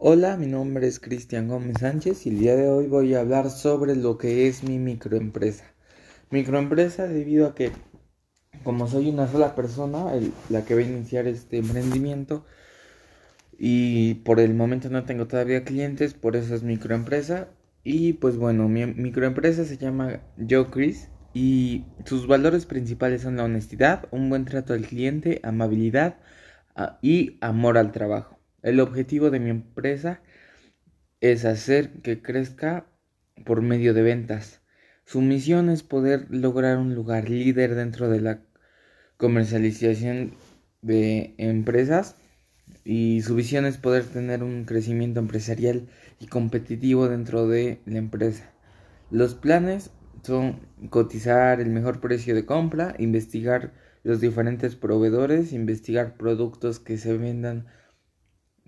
Hola, mi nombre es Cristian Gómez Sánchez y el día de hoy voy a hablar sobre lo que es mi microempresa. Microempresa debido a que como soy una sola persona la que va a iniciar este emprendimiento y por el momento no tengo todavía clientes, por eso es microempresa. Y pues bueno, mi microempresa se llama Yo Chris y sus valores principales son la honestidad, un buen trato al cliente, amabilidad ah, y amor al trabajo. El objetivo de mi empresa es hacer que crezca por medio de ventas. Su misión es poder lograr un lugar líder dentro de la comercialización de empresas y su visión es poder tener un crecimiento empresarial y competitivo dentro de la empresa. Los planes son cotizar el mejor precio de compra, investigar los diferentes proveedores, investigar productos que se vendan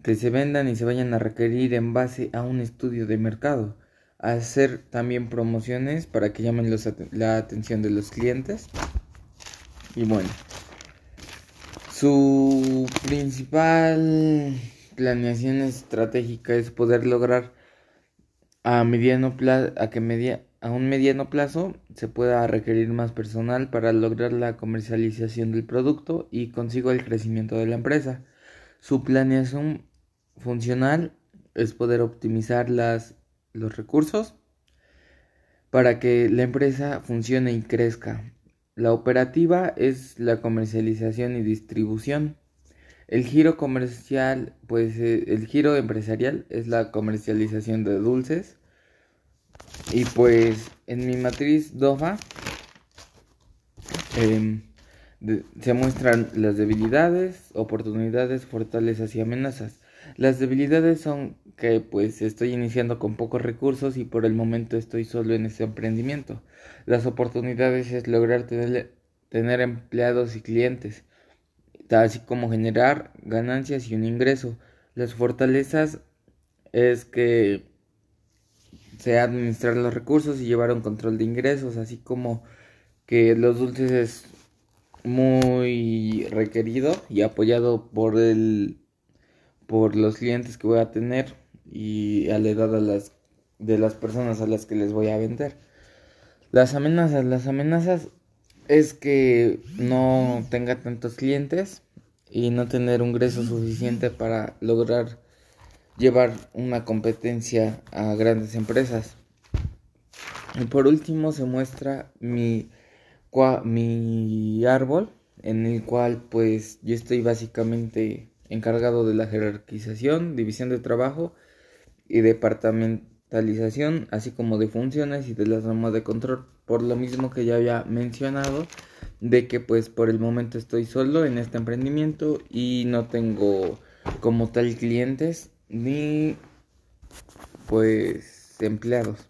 que se vendan y se vayan a requerir en base a un estudio de mercado. Hacer también promociones para que llamen la atención de los clientes. Y bueno, su principal planeación estratégica es poder lograr a mediano plazo, a que media, a un mediano plazo se pueda requerir más personal para lograr la comercialización del producto y consigo el crecimiento de la empresa. Su planeación funcional es poder optimizar las, los recursos para que la empresa funcione y crezca. La operativa es la comercialización y distribución. El giro comercial, pues eh, el giro empresarial es la comercialización de dulces. Y pues en mi matriz DOFA se muestran las debilidades, oportunidades, fortalezas y amenazas. Las debilidades son que pues estoy iniciando con pocos recursos y por el momento estoy solo en este emprendimiento. Las oportunidades es lograr tener, tener empleados y clientes, así como generar ganancias y un ingreso. Las fortalezas es que sea administrar los recursos y llevar un control de ingresos, así como que los dulces es muy requerido y apoyado por el por los clientes que voy a tener y a la edad de las, de las personas a las que les voy a vender. Las amenazas, las amenazas es que no tenga tantos clientes y no tener un ingreso suficiente para lograr llevar una competencia a grandes empresas. Y por último se muestra mi, mi árbol en el cual pues yo estoy básicamente encargado de la jerarquización, división de trabajo y departamentalización, así como de funciones y de las normas de control. Por lo mismo que ya había mencionado, de que pues por el momento estoy solo en este emprendimiento y no tengo como tal clientes ni pues empleados.